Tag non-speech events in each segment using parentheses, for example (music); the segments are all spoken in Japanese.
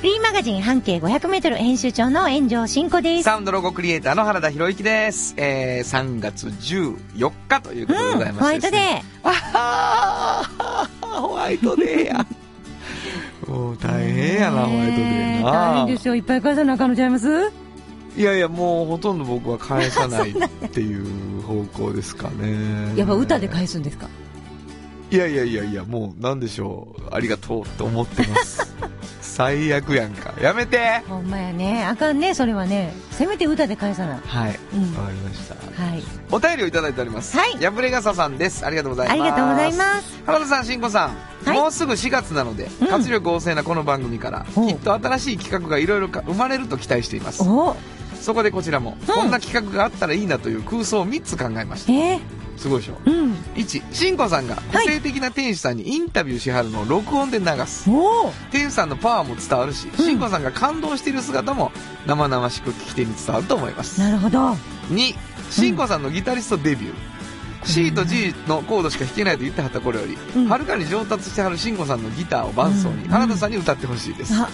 フリーマガジン半径500メートル編集長の炎上真子です。サウンドロゴクリエイターの原田博之です。えー、3月14日ということでございまして、ホワイトデー。あはーホワイトデーや。(laughs) もう大変やな、ホワイトデーな。大変ですよ。いっぱい返さなあかんのちゃいます？いやいや、もうほとんど僕は返さないっていう方向ですかね。(laughs) やっぱ歌で返すんですか？いやいやいやいや、もうなんでしょう。ありがとうって思ってます。(laughs) 最悪やんか。やめてほんまやね。あかんね、それはね。せめて歌で返さな。はい。わ、うんかりました。はい。お便りをいただいております。はいやぶれがささんです。ありがとうございます。ありがとうございます。原田さん、しんこさん、はいもうすぐ4月なので、うん活力旺盛なこの番組から、おきっと新しい企画がいろいろ生まれると期待しています。おそこでこちらも、うんこんな企画があったらいいなという空想を3つ考えました。えー、すごいでしょ？うん。1、しんこさんが個性的な店主さんにインタビューしはるのを録音で流す。お店主さんのパワーも伝わるし、うんしんこさんが感動している姿も生々しく聞き手に伝わると思います。なるほど。2、しんこさんのギタリストデビュー。C と G のコードしか弾けないと言ってはった頃より、うんはるかに上達してはるしんこさんのギターを伴奏に、うん原田さんに歌ってほしいです。あ、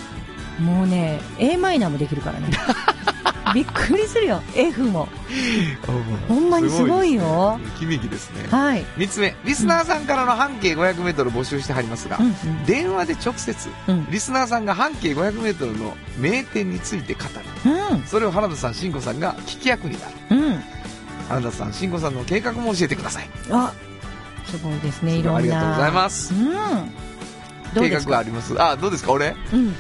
もうね、A マイナーもできるからね。(laughs) びっくりするよ。F も。(laughs) ほんまにすごいよいですね。響きですね。はい。3つ目、リスナーさんからの半径 500m 募集してはりますが、うんうん。電話で直接、うん。リスナーさんが半径 500m の名店について語る。うん。それを原田さん、しんこさんが聞き役になる。うん。原田さん、しんこさんの計画も教えてください。あ、すごいですね。いろんな。ありがとうございます。うん。計画があります。あ、どうですか？俺？うん。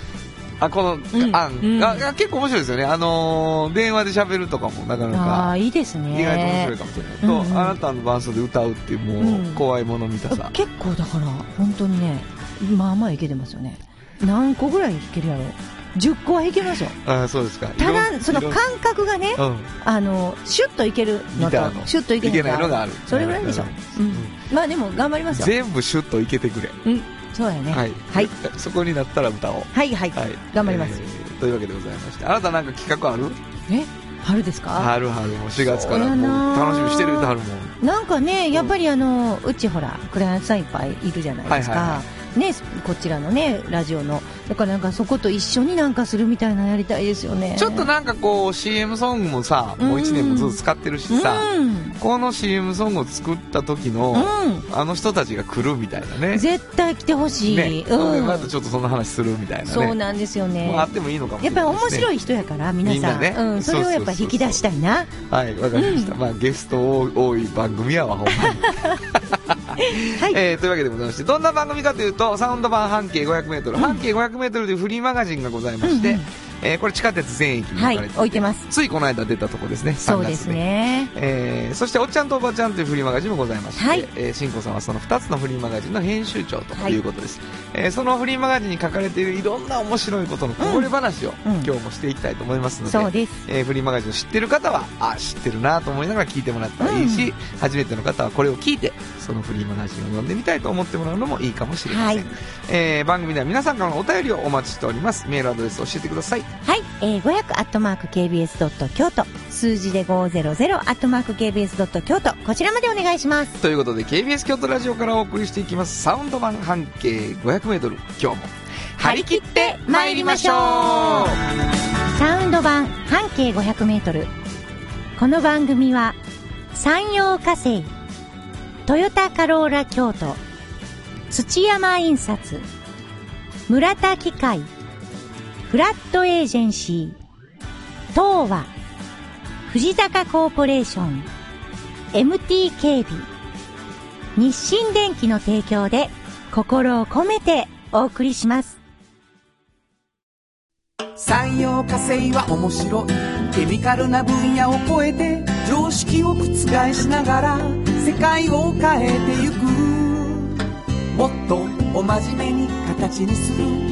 あ、このん案、うんああ結構面白いですよね。あのー電話で喋るとかもなかなああ、か、いいですね。意外と面白いかもしれない。と、うんうんあなたの伴奏で歌うっていう、もう、うん怖いもの見たさ。結構だから、本当にね、まあまあいけてますよね。何個ぐらいいけるやろ ?10 個はいけますよ。あそうですか。ただ、その感覚がね、うん。あの、シュッといけるのとシュッといけないのがある。それぐらいでしょ。うん。まあでも頑張りますよ。全部シュッといけてくれ。うん。そうやね。はい。はい。(laughs) そこになったら歌おう。はいはい。はい。頑張ります。えーというわけでございまして。あなたなんか企画ある？え？春ですか？春春もう4月からもう楽しみにしてる歌あるもん。なんかね、やっぱりあの、うちほら、クライアントさんいっぱいいるじゃないですはいはいはか。ね、こちらのね、ラジオの。だからなんかそこと一緒になんかするみたいなのやりたいですよね。ちょっとなんかこう CM ソングもさ、もう1年もずっと使ってるしさ、うん。この CM ソングを作った時の、うあの人たちが来るみたいなね。ん。絶対来てほしい。ね、うん。またちょっとそんな話するみたいなね。そうなんですよね。あってもいいのかもしやっぱり。面白い人やから、皆さん。ねうん。それをやっぱ引き出したいな。はい、わかりました。まあゲスト多い番組やわ、ほんまに。(laughs) はい。えー、というわけでございまして、どんな番組かというと、サウンド版半径 500m、半径 500m というフリーマガジンがございまして、うんうんえーこれ地下鉄全駅に置かはいれて。置いてます。ついこの間出たとこですね、3月そうですね。えーそして、おっちゃんとおばちゃんというフリーマガジンもございまして、はいえー、しんこさんはその2つのフリーマガジンの編集長ということです。えーそのフリーマガジンに書かれているいろんな面白いことのこぼれ話を、うん今日もしていきたいと思いますので、そうです。えーフリーマガジンを知ってる方は、あ、知ってるなと思いながら聞いてもらったらいいし、初めての方はこれを聞いて、そのフリーマガジンを読んでみたいと思ってもらうのもいいかもしれません。はいえー番組では皆さんからのお便りをお待ちしております。メールアドレスを教えてください。はい。えー、500アットマーク KBS ドット京都。数字で500アットマーク KBS ドット京都。こちらまでお願いします。ということで KBS 京都ラジオからお送りしていきますサウンド版半径 500m 今日も張り切って参りましょうサウンド版半径500メートル。この番組は、山陽火星、トヨタカローラ京都、土山印刷、村田機械、フラットエージェンシー、東和、藤坂コーポレーション、MT 警備、日清電機の提供で心を込めてお送りします。産業化成は面白い。ケミカルな分野を超えて常識を覆しながら世界を変えてゆく。もっとお真面目に形にする。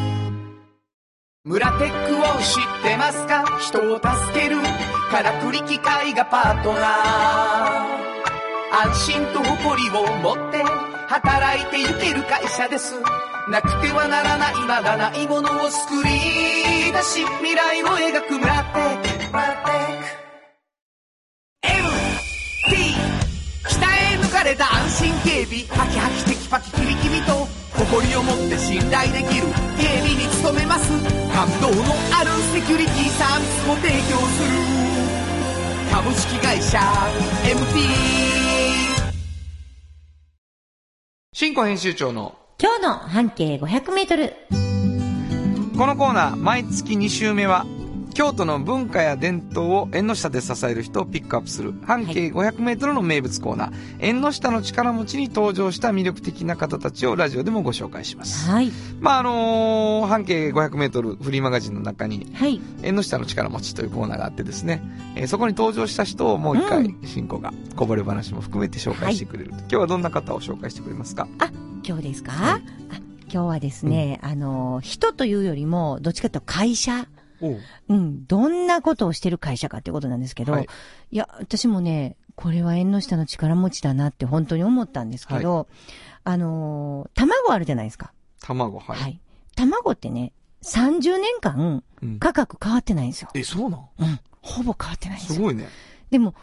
村テックを知ってますか？人を助ける。からくり機械がパートナー。安心と誇りを持って働いてゆける会社です。なくてはならないまだないものを作り出し未来を描く村テック。村テック。MT 鍛え抜かれた安心警備。ハキハキテキパキキビキビと誇りを持って信頼できる警備に努めます感動のあるセキュリティサービスも提供する株式会社 MT 新庫編集長の今日の半径500メートル。このコーナー毎月2週目は京都の文化や伝統を縁の下で支える人をピックアップする。半径 500m の名物コーナー、縁の下の力持ちに登場した魅力的な方たちをラジオでもご紹介します。はい。まああのー半径 500m フリーマガジンの中にはい。縁の下の力持ちというコーナーがあってですね、えーそこに登場した人をもう一回う進行がこぼれ話も含めて紹介してくれる、今日はどんな方を紹介してくれますか？今日ですか、はい。あ今日はですね、あの、人というよりも、どっちかというと会社。うん、どんなことをしてる会社かってことなんですけど、はいい、や、私もね、これは縁の下の力持ちだなって本当に思ったんですけど、あのー卵あるじゃないですか。卵はい、はい。卵ってね、30年間うん価格変わってないんですよ。えそうなん？うん。ほぼ変わってないんですよ。すごいねでも、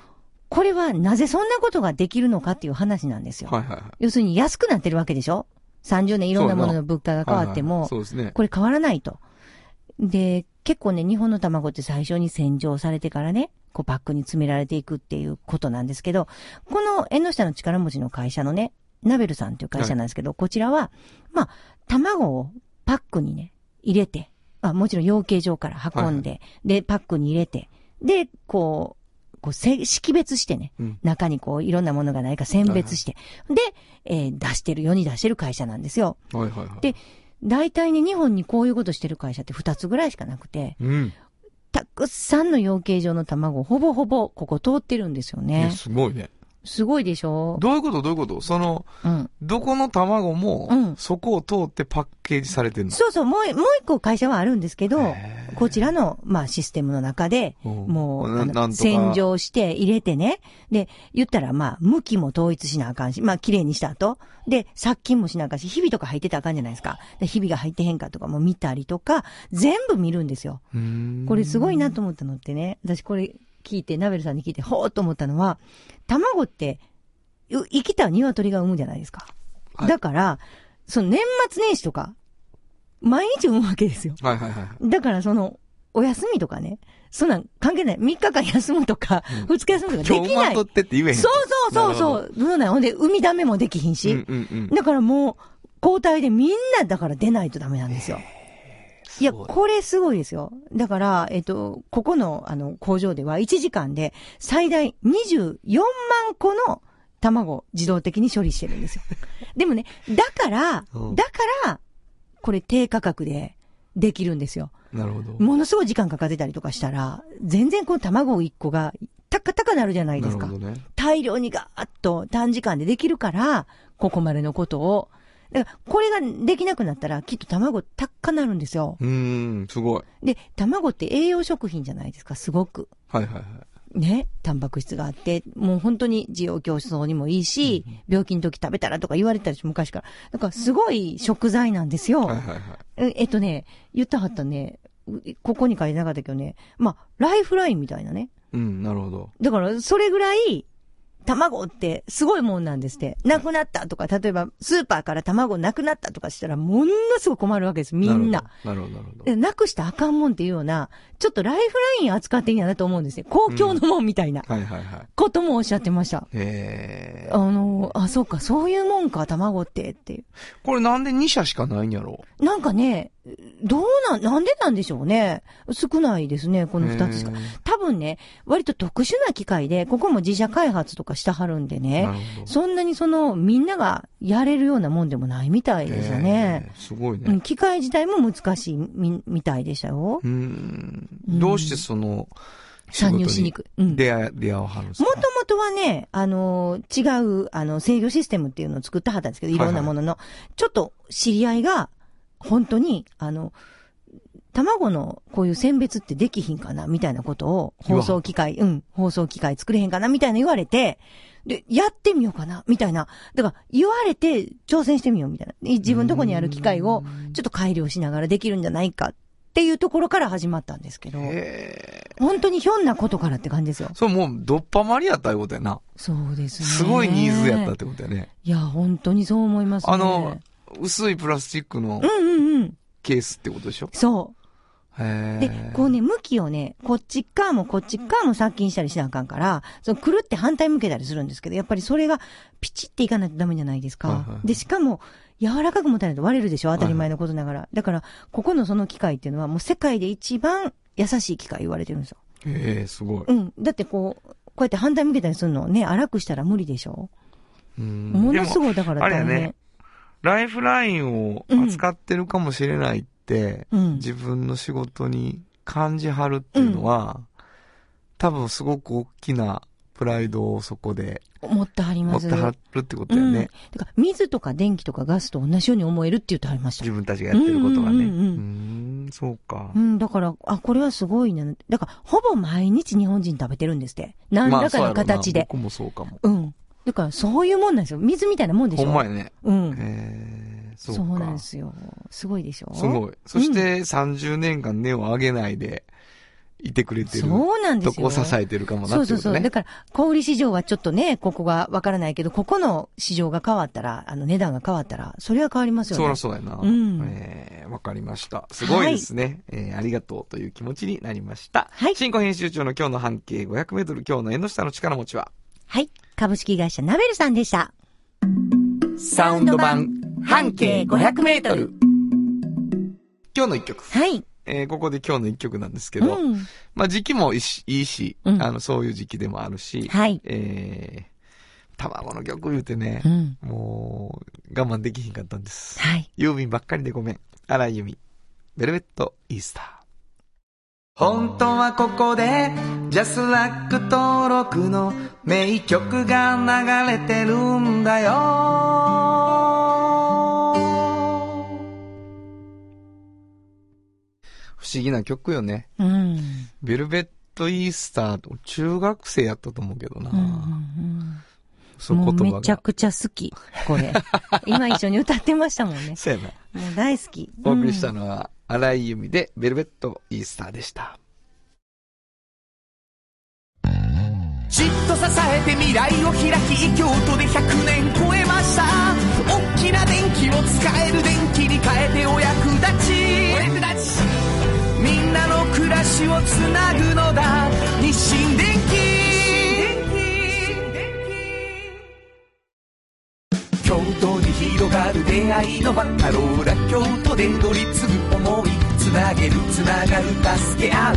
これはなぜそんなことができるのかっていう話なんですよ。はいはいはい要するに安くなってるわけでしょ ?30 年いろんなものの物価が変わっても、はいはいはいそうですねこれ変わらないと。で、結構ね、日本の卵って最初に洗浄されてからね、こうパックに詰められていくっていうことなんですけど、この縁の下の力持ちの会社のね、ナベルさんという会社なんですけど、こちらは、まあ、卵をパックにね、入れて、あもちろん養鶏場から運んで、で、パックに入れて、で、こう、こう、せ識別してね、うん。中にこう、いろんなものがないか選別して、で、えー出してる、世に出してる会社なんですよ。はいはいはい。で大体ね、日本にこういうことしてる会社って2つぐらいしかなくて、うんたくさんの養鶏場の卵、ほぼほぼここ通ってるんですよえね。すごいねすごいでしょ？どういうこと？どういうこと？そのうん。どこの卵も、うんそこを通ってパッケージされてるの？そうそう、もう、もう一個会社はあるんですけどこちらの、まあ、システムの中で、うんもう、洗浄して入れてね。で、言ったら、まあ、向きも統一しなあかんし、まあ、綺麗にした後。で、殺菌もしなあかんし、ひびとか入ってたらあかんじゃないですか。で、ひびが入ってへんかとかも見たりとか、全部見るんですよ。これすごいなと思ったのってね、私これ聞いて、ナベルさんに聞いて、ほーっと思ったのは、卵って、う生きた鶏が産むじゃないですか。はいだから、その年末年始とか、毎日産むわけですよ。はいはいはいだからその、お休みとかね、そんなん関係ない。3日間休むとか、うん2日休むとかできない。今日ってって言えへんそうそうそうそう。そうなんほんで、産みだめもできひんし。うんうんうんだからもう、交代でみんなだから出ないとダメなんですよ。いや、これすごいですよ。だから、えっと、ここの、あの、工場では1時間で最大24万個の卵を自動的に処理してるんですよ。(laughs) でもね、だから、うんだから、これ低価格でできるんですよ。なるほどものすごい時間かかってたりとかしたら、全然この卵1個が、たかたかなるじゃないですか。なるほどね大量にガーッと短時間でできるから、ここまでのことを。だから、これができなくなったら、きっと卵高なるんですよ。うーんすごいで、卵って栄養食品じゃないですか、すごく。はいはいはいね。タンパク質があって、もう本当に需要競争にもいいし、病気の時食べたらとか言われたりし昔から。だから、すごい食材なんですよ。はいはいはいええっとね、言ったはったね、うここに書いてなかったけどね、まあ、ライフラインみたいなね。うんなるほどだから、それぐらい、卵ってすごいもんなんですって。なくなったとか、例えば、スーパーから卵なくなったとかしたら、ものすごく困るわけです、みんな。なるほどなるほどでなくしたらあかんもんっていうような、ちょっとライフライン扱ってんやなと思うんですね。公共のもんみたいなはいはいはいこともおっしゃってました。えあの、あ、そうか、そういうもんか、卵って、っていう。これなんで2社しかないんやろ？なんかね、どうなん、なんでなんでしょうね。少ないですね、この二つしか分分ね、割と特殊な機械で、ここも自社開発とかしてはるんでなね。そんなにその、みんながやれるようなもんでもないみたいですよね。えーすごいうん、ね。機械自体も難しいみ、みたいでしたよ。うん。うんどうしてその、参入しにくい。うん。出会い、出会わはるんですか？もともとはね、あのー違う、あの、制御システムっていうのを作ってはったんですけど、いろんなものの、ちょっと知り合いが、本当に、あの、卵のこういう選別ってできひんかなみたいなことを、放送機械、うん、放送機械作れへんかなみたいな言われて、で、やってみようかなみたいな。だから、言われて挑戦してみようみたいな。自分のとこにある機械を、ちょっと改良しながらできるんじゃないかっていうところから始まったんですけど。本当にひょんなことからって感じですよ。そう、もう、どっぱまりやったいうことやな。そうですね。すごいニーズやったってことやね。いや、本当にそう思いますね。あの、薄いプラスチックのうんうんうん。ケースってことでしょ？そう。で、こうね、向きをね、こっち側もこっち側も殺菌したりしなあかんから、そのくるって反対向けたりするんですけど、やっぱりそれがピチっていかないとダメじゃないですか。はいはいはいで、しかも、柔らかく持たないと割れるでしょ当たり前のことながら。だから、ここのその機械っていうのはもう世界で一番優しい機械言われてるんですよ。へえ、すごい。うん。だってこう、こうやって反対向けたりするのをね、荒くしたら無理でしょうんものすごいだからあれや大変。ね、ライフラインを扱ってるかもしれないって、うん。自分の仕事に感じはるっていうのは、多分すごく大きなプライドをそこで持ってはります。持ってはるってことやうん。ね。だから、水とか電気とかガスと同じように思えるって言ってはりました自。分たちがやってることがね。ううんうんうんうんん、そうかう。ん、だから、あ、これはすごいな。だから、ほぼ毎日日本人食べてるんですって。何らかの形で。僕もそうかも。うん。だから、そういうもんなんですよ。水みたいなもんでしょほんまやね。うん。へえ、そうか。そうなんですよ。すごいでしょ？すごい。そして30年間根を上げないでいてくれてるそうなんですよ。とこを支えてるかもなそうそうそう。ってことね。だから、小売市場はちょっとね、ここがわからないけど、ここの市場が変わったら、あの値段が変わったら、それは変わりますよそね。らそうやな。うんえーわかりました。すごいですね。えーありがとうという気持ちになりました。はい新語編集長の今日の半径500メートル、今日の縁の下の力持ちは、はい。株式会社ナベルさんでした。サウンド版半径500メートル。今日の一曲。はい。えーここで今日の一曲なんですけど、うん。まあ時期もいいし、いいしうんあの、そういう時期でもあるし、はい。えー、卵の曲言うてねう、ん。もう、我慢できひんかったんです。はい。ユーミンばっかりでごめん。荒井由実。ベルベットイースター。本当はここで、ジャスラック登録の名曲が流れてるんだよ。思議な曲よね。うん。ベルベットイースターと中学生やったと思うけどな。うんうんうんそうもう言葉が。めちゃくちゃ好き、これ。(laughs) 今一緒に歌ってましたもんね。そうやな。もう大好き。お送りしたのは、荒井由実でベルベットイースターでした。じっと支えて未来を開き京都で100年超えました大きな電気を使える電気に変えてお役立ち暮らしをつなぐのだ。日清電気京都に広がる出会いのバカローラ京都で乗り継ぐ思いつなげるつながる助け合う。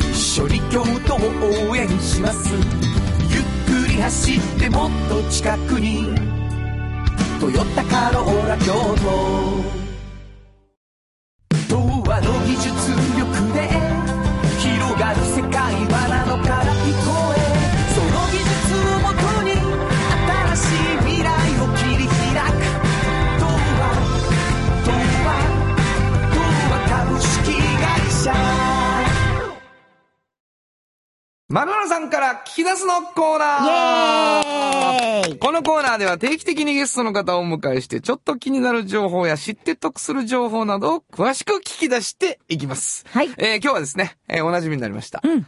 一緒に京都を応援します。ゆっくり走ってもっと近くに「トヨタカローラ京都」童話の技術力でがる世界はなのからマロナさんから聞き出すのコーナーイエーイこのコーナーでは定期的にゲストの方をお迎えして、ちょっと気になる情報や知って得する情報などを詳しく聞き出していきます。はいえー今日はですね、えーお馴染みになりました。うん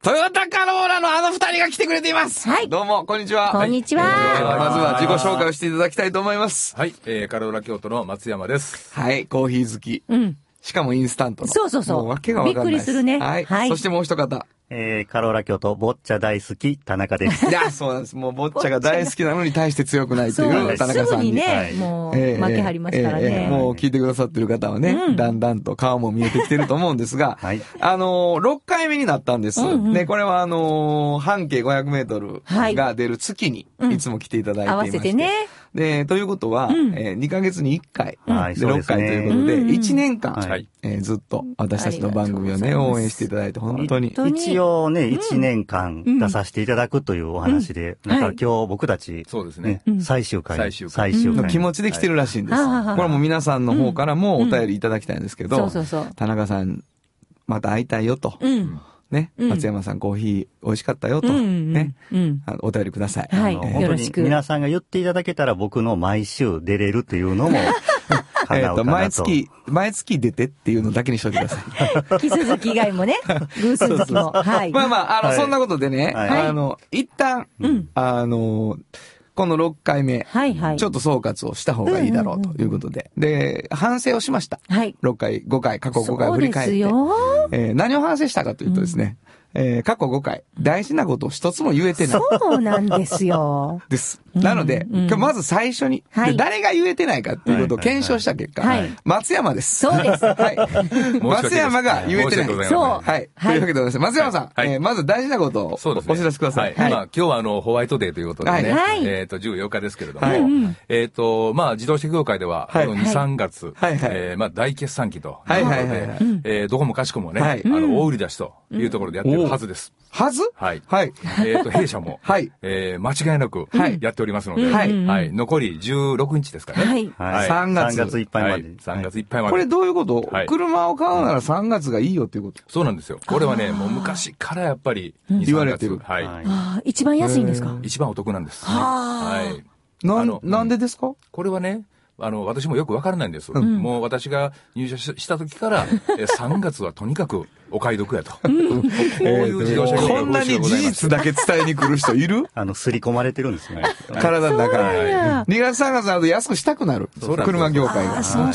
トヨタカローラのあの二人が来てくれています。はいどうも、こんにちは。こんにちはえーまずは自己紹介をしていただきたいと思います。はい、えー、カローラ京都の松山です。はい、コーヒー好き。うん。しかもインスタントの。そうそうそうもうわけがわかんない。びっくりするねはい。はいそしてもう一方。えー、カローラ京都、ボッチャ大好き、田中です。(laughs) いや、そうなんです。もう、ボッチャが大好きなのに対して強くないという田中す。ぐさんに。にね、はい。もう、ええ負けはりますからえええもう聞いてくださってる方はね、うん。だんだんと顔も見えてきてると思うんですが、(laughs) はい。あのー、6回目になったんです。うんうんね、これはあのー半径500メートルはい。が出る月に、うん。いつも来ていただいてい合わまして。せてね。で、ということは、うん。え2ヶ月に1回、はいで6そうですね。回ということで、うんうん1年間、はい。えーずっと私たちの番組をね、応援していただいて、本当に。本当に一応ね、1年間出させていただくというお話で、うんだからはい今日僕たち、そうですねね。最終回。最終回。の気持ちで来てるらしいんです。はいこれはもう皆さんの方からもお便りいただきたいんですけど。田中さん、また会いたいよと。うん。ね、うん松山さんコーヒー美味しかったよと。ね、お便りください。はいあの本当に皆さんが言っていただけたら僕の毎週出れるっていうのも、(laughs) (laughs) えっと。毎月、毎月出てっていうのだけにしといてください。キス好き以外もね、偶数好きも。はい。まあまあ、あの、はいそんなことでね、はいあの、一旦、うんあの、この6回目、はいはい。ちょっと総括をした方がいいだろうということで、で、反省をしました。はい。6回、5回、過去5回振り返って。すよ。えー何を反省したかというとですね、えー過去5回、大事なことを一つも言えてない。そうなんですよ。(laughs) です。なので、うん。今日まず最初に、はい。で誰が言えてないかっていうことを検証した結果、はい。松山です。そうです。はい。(laughs) 松山が言えてない。そう。はい。というわけでございます。松山さん、はい。えーまず大事なことをそうですね。お知らせください。はい。まあ、今日はあの、ホワイトデーということでね。はい。えっと、14日ですけれども。はい。えっと、まあ、自動車業界では、はい。この2、3月、えーまあ、大決算期と。い。うことで、えーどこもかしこもね、はい。あの、大売り出しというところでやってるはずです。はず？はい。はい。えっと、弊社も、はい。えー間違いなくはい。やっておりますので、はいはい。残り16日ですかね。はいはい。3月3月いっぱいまはいで。3月いっぱいまで。これどういうこと、はい車を買うなら3月がいいよっていうこと？そうなんですよ。これはね、もう昔からやっぱり、2言われてる3月はい。一番安いんですか？一番お得なんです。はい。なんあの、なんでですか？これはね、あの、私もよくわからないんです。もう私が入社しした時から、え3月はとにかくお買い得やと。(laughs) こういう自動車こんなに事実だけ伝えに来る人いる？あの、すり込まれてるんですね。体の中に。2月3月になると安くしたくなる。車業界が。あそう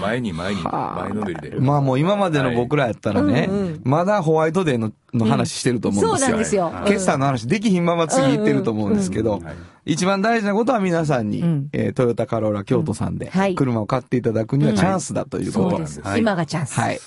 前に前に、前のめりで。まあもう今までの僕らやったらね、うんうん。まだホワイトデーのの話してると思うんですよ。そうなんですよ。はい。決算の話できひんまま次行ってると思うんですけど、はい。一番大事なことは皆さんに、うん。えートヨタカローラ京都さんではい。車を買っていただくにはチャンスだということ。今がチャンス。はい。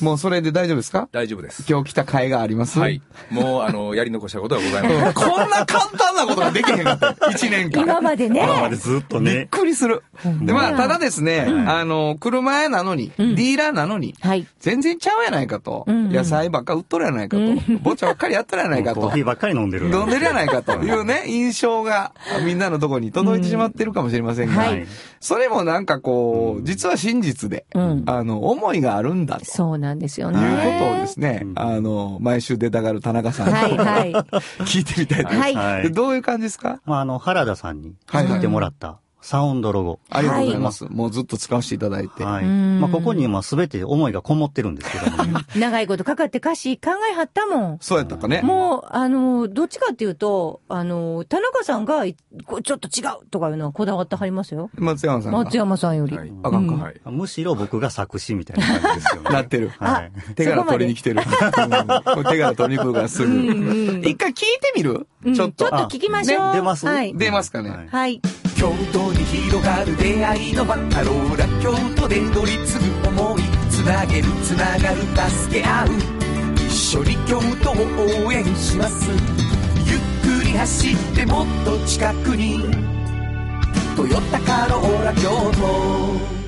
もうそれで大丈夫ですか？大丈夫です。今日来た甲斐があります？はい。もう、あの、やり残したことはございません。(laughs) こんな簡単なことができへんかった。1年間。今までね。今までずっとびっね。くりする。で、まあ、ただですね、あの、車屋なのに、ディーラーなのに、はい。全然ちゃうやないかと。野菜ばっか売っとるやないかと。ぼっちゃばっかりやっとるやないかとコーヒ。ーばっかり飲んでる。飲んでるやないかと (laughs) いうね、印象がみんなのところに届いてしまってるかもしれませんが、はいそれもなんかこう、実は真実で、うんあの、思いがあるんだと。そうなんですよいね。うことをですね、あの、毎週出たがる田中さんにはいはい。(laughs) 聞いてみたいと思います。はい。はい。でどういう感じですか？まあ、あの、原田さんにはい作ってもらったサウンドロゴ。ありがとうございます。もうずっと使わせていただいて。はい。んまあ、ここにまあ全て思いがこもってるんですけどもね。長いことかかって歌詞考えはったもん。そうやったかね。もう、あの、どっちかっていうと、あの、田中さんが、ちょっと違うとかいうのはこだわってはりますよ。松山さんが。松山さんより。はいあかんか。はい。むしろ僕が作詞みたいな感じですよね。なってる。はい。手柄取りに来てる。(laughs) 手柄取りに来るからすぐ。一回聞いてみる？うんちょっと。ちょっと聞きましょう。ね出ます？はい。出ますかね。はいはい。京都に広がる出会いの場。カローラ京都で乗り継ぐ思い。つなげるつながる助け合う。一緒に京都を応援します。ゆっくり走ってもっと近くに。トヨタカローラ京都。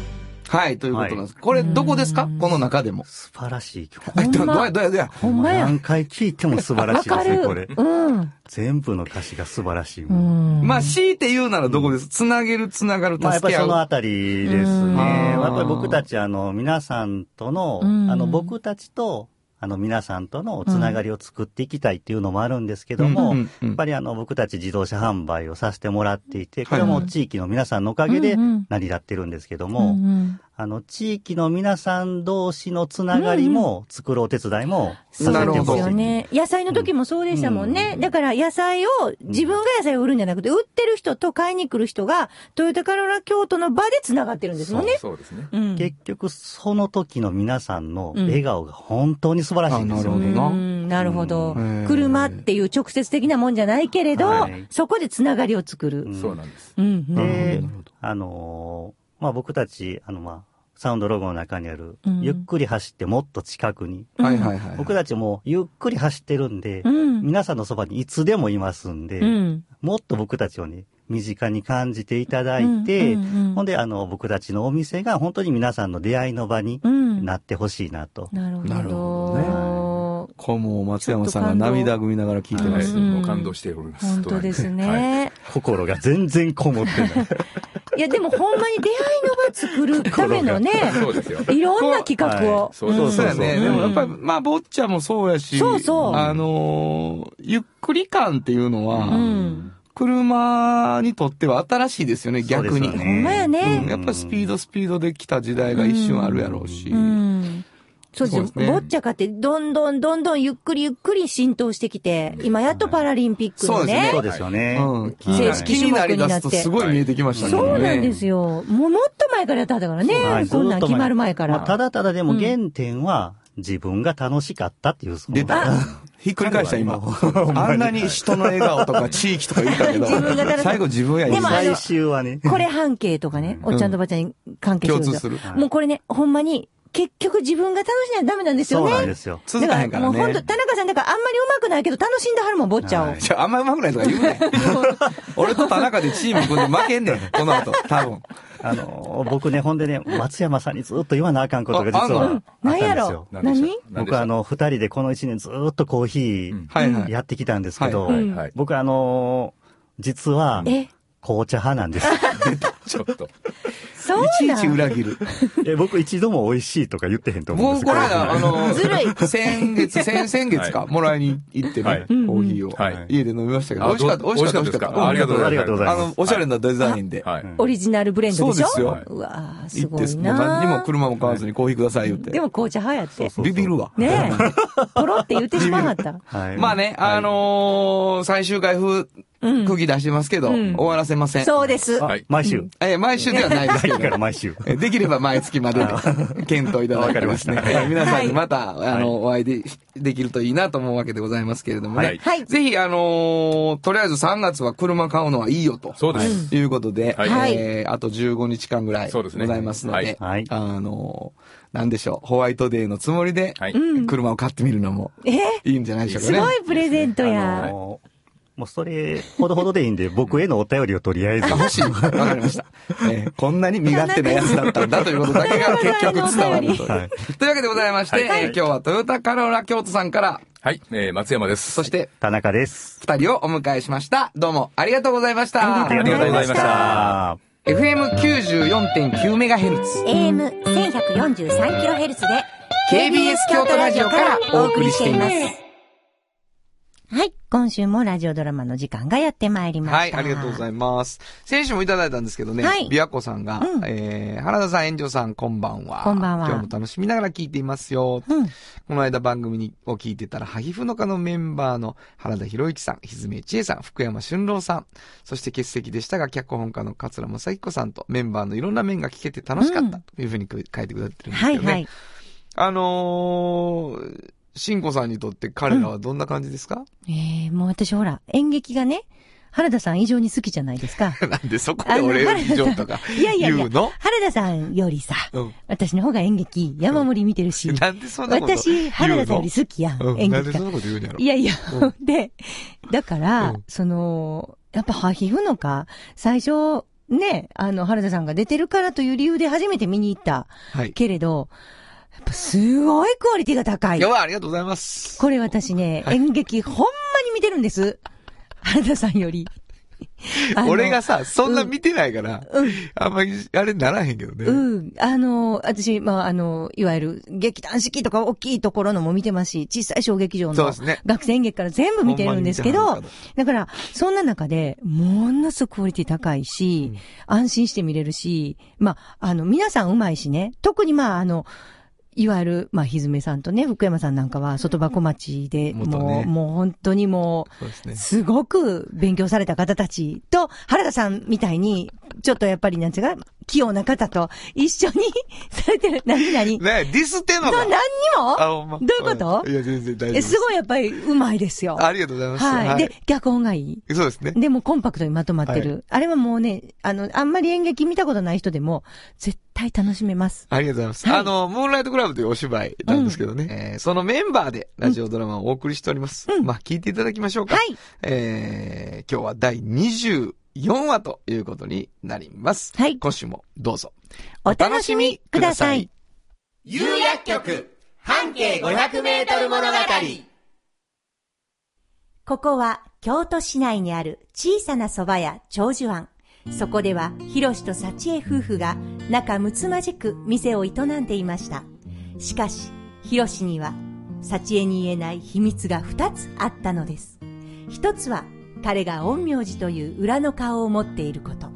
はい、ということなんです。これ、どこですか？この中でも。素晴らしい曲。えっと、ほんまどうや、どうや、どうや。ほんまや。何回聴いても素晴らしいですね、る。これ。うん。全部の歌詞が素晴らしい。うん。まあ、強いて言うならどこです？つなげる、つながる、まあ、やっぱりその助け合う。あたりですうんね。やっぱり僕たち、あの、皆さんとの、うんあの、僕たちと、あの、皆さんとのつながりを作っていきたいっていうのもあるんですけども、やっぱりあの、僕たち自動車販売をさせてもらっていて、これも地域の皆さんのおかげで成り立ってるんですけどうも、んあの、地域の皆さん同士のつながりも作るお手伝いもそうなるほどですよね。野菜の時もそうでしたもんね。だから野菜を、自分が野菜を売るんじゃなくて、売ってる人と買いに来る人が、トヨタカローラ京都の場で繋がってるんですもんね。そうですね。うん。結局その時の皆さんの笑顔が本当に素晴らしいんですよね。あなるほどなうんなるほどうん。車っていう直接的なもんじゃないけれどはい、そこでつながりを作る。そうなんです。うんうんで、あのーまあ、僕たち、あの、まあ、サウンドロゴの中にある、うんゆっくり走ってもっと近くに。はいはいはい。僕たちもゆっくり走ってるんで、うん皆さんのそばにいつでもいますんで、うん。もっと僕たちをね、身近に感じていただいて、うんうんうんほんで、あの、僕たちのお店が本当に皆さんの出会いの場にうん。なってほしいなと。なるほど。なるほこうもう松山さんが涙ぐみながら聞いてはい。ます。うんもう感動しております。本当ですはいね。心が全然こもってない。いや、でもほんまに出会いの場作るためのね、そうですよ。いろんな企画を。はいそうそうそうやね。うんでもやっぱり、まあ、ボッチャもそうやし、そうそうあのーゆっくり感っていうのは、うん。車にとっては新しいですよね、逆に。ほんまやうんね。やっぱスピードスピードで来た時代が一瞬あるやろうし。うん。そうですよ。そうですねボッチャカってどんどんどんどんゆっくりゆっくり浸透してきて、今やっとパラリンピックのね。そそうですよね。正式気になり種目になってだすとすごい見えてきましたね。そうなんですよ。もうもっと前からやってはったからね。はいこんなん決まる前から。まあただただでも原点は自分が楽しかったっていう。出た。ひっくり返した今。(laughs) あんなに人の笑顔とか地域とか言ったけど (laughs) 最後自分やでも最終はね。これ半径とかね、おっちゃんとおばちゃんに関係するんですよ共通するもうこれね、ほんまに、結局自分が楽しないとダメなんですよそうね。なんですよ。続かへんからだからもう本当ね。田中さん、だからあんまり上手くないけど楽しんではるもん、ボッチャを。じゃあ、あんま上手くないとか言うね。(laughs) 俺と田中でチーム組んで負けんねん、この後、多分。あの、僕ね、ほんでね、松山さんにずっと言わなあかんことが実はあったん何やろ？ですよ。何？僕あの、二人でこの一年ずっとコーヒー。やってきたんですけど、はいはいはい。僕あの、実は、え、紅茶派なんです。(laughs) ちょっと。そういちいち裏切る。(laughs) え僕一度も美味しいとか言ってへんと思うんですけど。僕この間、あの、ずるい先月、先、(laughs) 先月か、もらいに行ってはいね、コーヒーをはい家で飲みましたけど、あ美味しかった、美味しかった、美味しかった。ありがとうございますありがとうございますあの、おしゃれなデザインで。はい。オリジナルブレンドでしょそうですようわーすごいなもう何にも車も買わずにコーヒーください言って。でも紅茶派やって。ビビるわ。ねえ。ポロって言ってしまはった。はい。まあね、あのー、最終回風、うん釘出してますけど、うん終わらせません。そうです。あはい毎週。えー毎週ではないですけだからど。毎週。えできれば毎月までで検討いただいてですね。わかりましたえー皆さんにまた、あの、お会いでできるといいなと思うわけでございますけれどもね。ぜひ、あのーとりあえず3月は車買うのはいいよと。そうです。いうことで、はいえーあと15日間ぐらいごそうですねざいますので、はいあのーなんでしょう、ホワイトデーのつもりで、はい。車を買ってみるのもえ？いいんじゃないでしょうかね。すごいプレゼントあや。のもうそれ、ほどほどでいいんで、(laughs) 僕へのお便りをとりあえず。あ欲しい。わかりました。えーこんなに身勝手なやつだったんだということだけが結局伝わるという。はいというわけでございまして、はいえー今日はトヨタカローラ京都さんから、はい。えー、松山です。そして田中です。二人をお迎えしました。どうもありがとうございました。ありがとうございましたた。FM94.9MHz。AM1143kHz で KBS 京都ラジオからお送りしています。はい。今週もラジオドラマの時間がやってまいりました。はい、ありがとうございます。先週もいただいたんですけどね、はい琵琶湖さんが、うんえー、原田さん、炎上さん、こんばんは。こんばんは今日も楽しみながら聞いていますよ。うん。この間番組にを聞いてたら、ハギフノカのメンバーの原田博之さん、ひずめちえさん、福山俊郎さん、そして欠席でしたが、脚本家の桂正彦さんとメンバーのいろんな面が聞けて楽しかったというふうに書いてくれてるんですけどね。はいはい。あのー、慎吾さんにとって彼らはどんな感じですか、えー、もう私ほら、演劇がね、原田さん以上に好きじゃないですか。(laughs) なんでそこで俺より以上とかいやいやいや原田さんよりさ、うん。私の方が演劇、山盛り見てるし、なんでそんなこと言うの私、原田さんより好きやん、うん、演劇がなんでそん。なこと言うんやろ？いやいや、(laughs) で、だから、うん。その、やっぱハヒフのか、最初、ね、あの、原田さんが出てるからという理由で初めて見に行ったはい。けれど、やっぱすごいクオリティが高い今日。はありがとうございます。これ私ね、演劇ほんまに見てるんです。原田さんより。俺がさ、そんな見てないから、うんあんまり、あれならへんけどね。うん。あの、私、まあ、あの、いわゆる劇団四季とか大きいところのも見てますし、小さい小劇場の学生演劇から全部見てるんですけどほんまに見てはる、だから、そんな中で、ものすごくクオリティ高いし、安心して見れるし、まあ、あの、皆さん上手いしね、特にまあ、あの、いわゆる、まあ、ひずめさんとね、福山さんなんかは、外箱町で、元もう、ねもう本当にもう。すごく勉強された方たちと、原田さんみたいに、ちょっとやっぱりなんつうか、器用な方と一緒にされてる。何何ねディスってんのか何にも？あほんまどういうこと？いや、全然大丈夫え、です。すごいやっぱりうまいですよ。ありがとうございます。はい。で、脚本がいい。そうですね。でもコンパクトにまとまってる。はあれはもうね、あの、あんまり演劇見たことない人でも、絶対楽しめます。ありがとうございます。はいあの、ムーンライトクラブというお芝居なんですけどね。えーそのメンバーでラジオドラマをお送りしております。まあ、聞いていただきましょうか。はい。えー今日は第24話ということになります。はい今週もどうぞ。お楽しみください。有薬局半径500メートル物語ここは京都市内にある小さな蕎麦屋長寿庵。そこでは、ひろしと幸恵夫婦が仲睦まじく店を営んでいました。しかし、ひろしには、幸恵に言えない秘密が二つあったのです。一つは、彼が陰陽師という裏の顔を持っていること。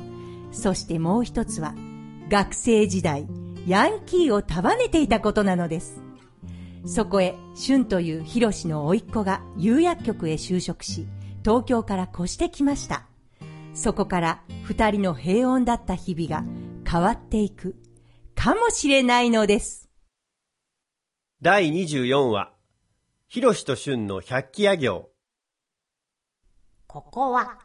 そしてもう一つは、学生時代、ヤンキーを束ねていたことなのです。そこへ、俊というヒロシの甥っ子が釉薬局へ就職し、東京から越してきました。そこから二人の平穏だった日々が変わっていく、かもしれないのです。第24話、ひろしとしゅんの百鬼夜行。ここは、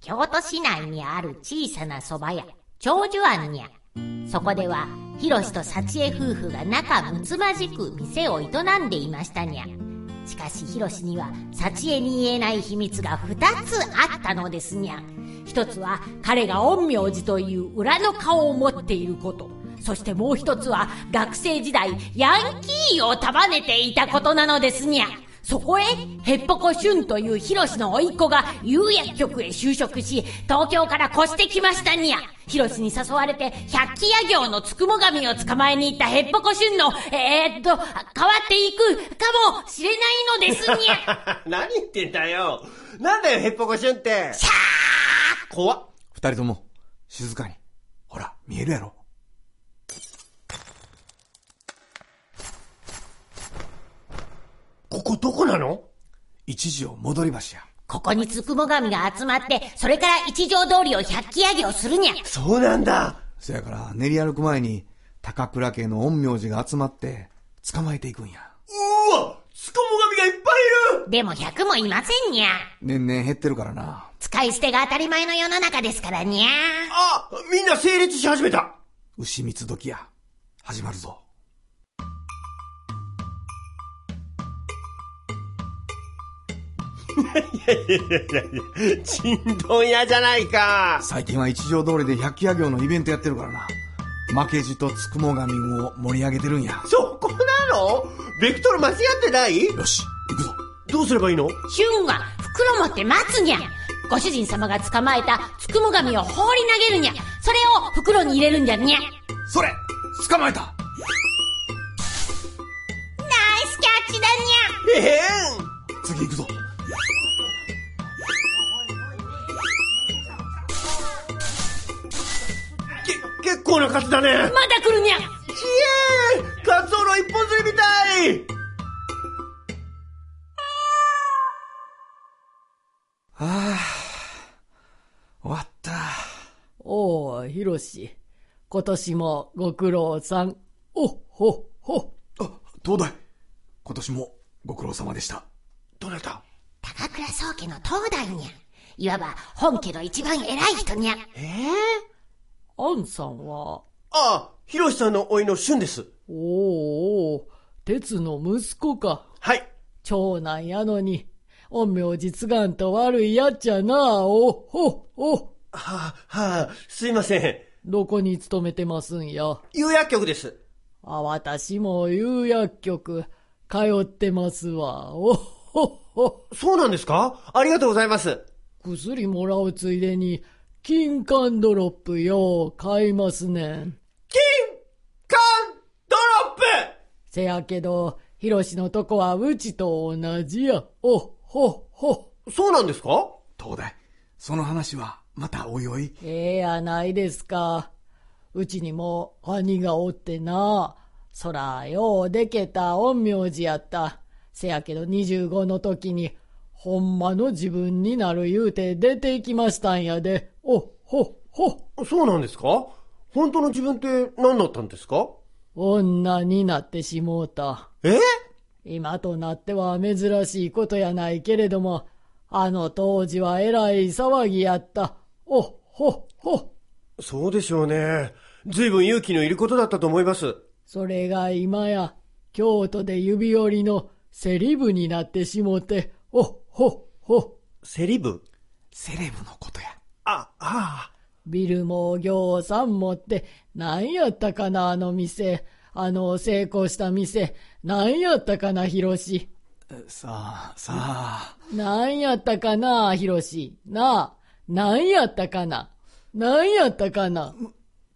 京都市内にある小さな蕎麦屋、長寿庵にゃ。そこでは、ひろしと幸恵夫婦が仲睦まじく店を営んでいましたにゃ。しかし、ひろしには、幸恵に言えない秘密が二つあったのですにゃ。一つは、彼が陰陽師という裏の顔を持っていること。そしてもう一つは、学生時代、ヤンキーを束ねていたことなのですにゃ。そこへ、ヘッポコシュンというヒロシの甥っ子が釉薬局へ就職し、東京から越してきましたにゃ。ヒロシに誘われて、百鬼夜行のつくも神を捕まえに行ったヘッポコシュンの、えー、っと、変わっていくかもしれないのですにゃ。(laughs) 何言ってんだよ。なんだよ、ヘッポコシュンって。シャー怖っ。二人とも、静かに。ほら、見えるやろ。ここどこなの？一条戻り橋や。ここにつくも神が集まって、それから一条通りを百鬼夜行するにゃ。そうなんだ。そやから、練り歩く前に、高倉家の陰陽師が集まって、捕まえていくんや。うわつくも神がいっぱいいるでも百もいませんにゃ。年々減ってるからな。使い捨てが当たり前の世の中ですからにゃ。あみんな整列し始めた牛三つ時や。始まるぞ。いやいやいやいやちんどん屋じゃないか。最近は一条通りで百鬼夜行のイベントやってるからな。負けじとつくも神を盛り上げてるんや。そこなのベクトル間違ってないよし、行くぞ。どうすればいいのヒュンは袋持って待つにゃ。ご主人様が捕まえたつくも神を放り投げるにゃ。それを袋に入れるんじゃにゃ。それ捕まえたナイスキャッチだにゃ。ええ次行くぞ。構な数だね。まだ来るにゃ。ひえーカツオの一本釣りみたい終わった。おう、ひろし。今年もご苦労さん。おっほっほ。あ、東大。今年もご苦労様でした。どなた？高倉宗家の東大にゃ。いわば本家の一番偉い人にゃ。ええアンさんは、ああ、ヒロシさんの甥の俊です。おうおう、鉄の息子か。はい。長男やのに、陰陽実眼と悪いやっちゃな。おっほっほ。はあ、はあ、すいません。どこに勤めてますんや？有薬局です。あ、私も有薬局、通ってますわ。おっほっほ。そうなんですか？ありがとうございます。薬もらうついでに、金管ドロップよう買いますねん。金管ドロップせやけど、ヒロシのとこはうちと同じや。おっほっほ。そうなんですか？東大。その話は、またおいおい。ええやないですか。うちにも兄がおってな。そら、ようでけた陰陽師やった。せやけど25の時に、ほんまの自分になる言うて出て行きましたんやで。おっほっほ。そうなんですか？本当の自分って何だったんですか？女になってしもうた。え？今となっては珍しいことやないけれども、あの当時はえらい騒ぎやった。おっほっほ。そうでしょうね。随分勇気のいることだったと思います。それが今や、京都で指折りのセリブになってしもて、おっほっほ。セリブ？セレブのことや。あ、ああ。ビルもぎょうさん持って、何やったかなあの店。あの成功した店。何やったかなヒロシ。さあ、さあ。何やったかなヒロシ。なあ。何やったかな何やったかな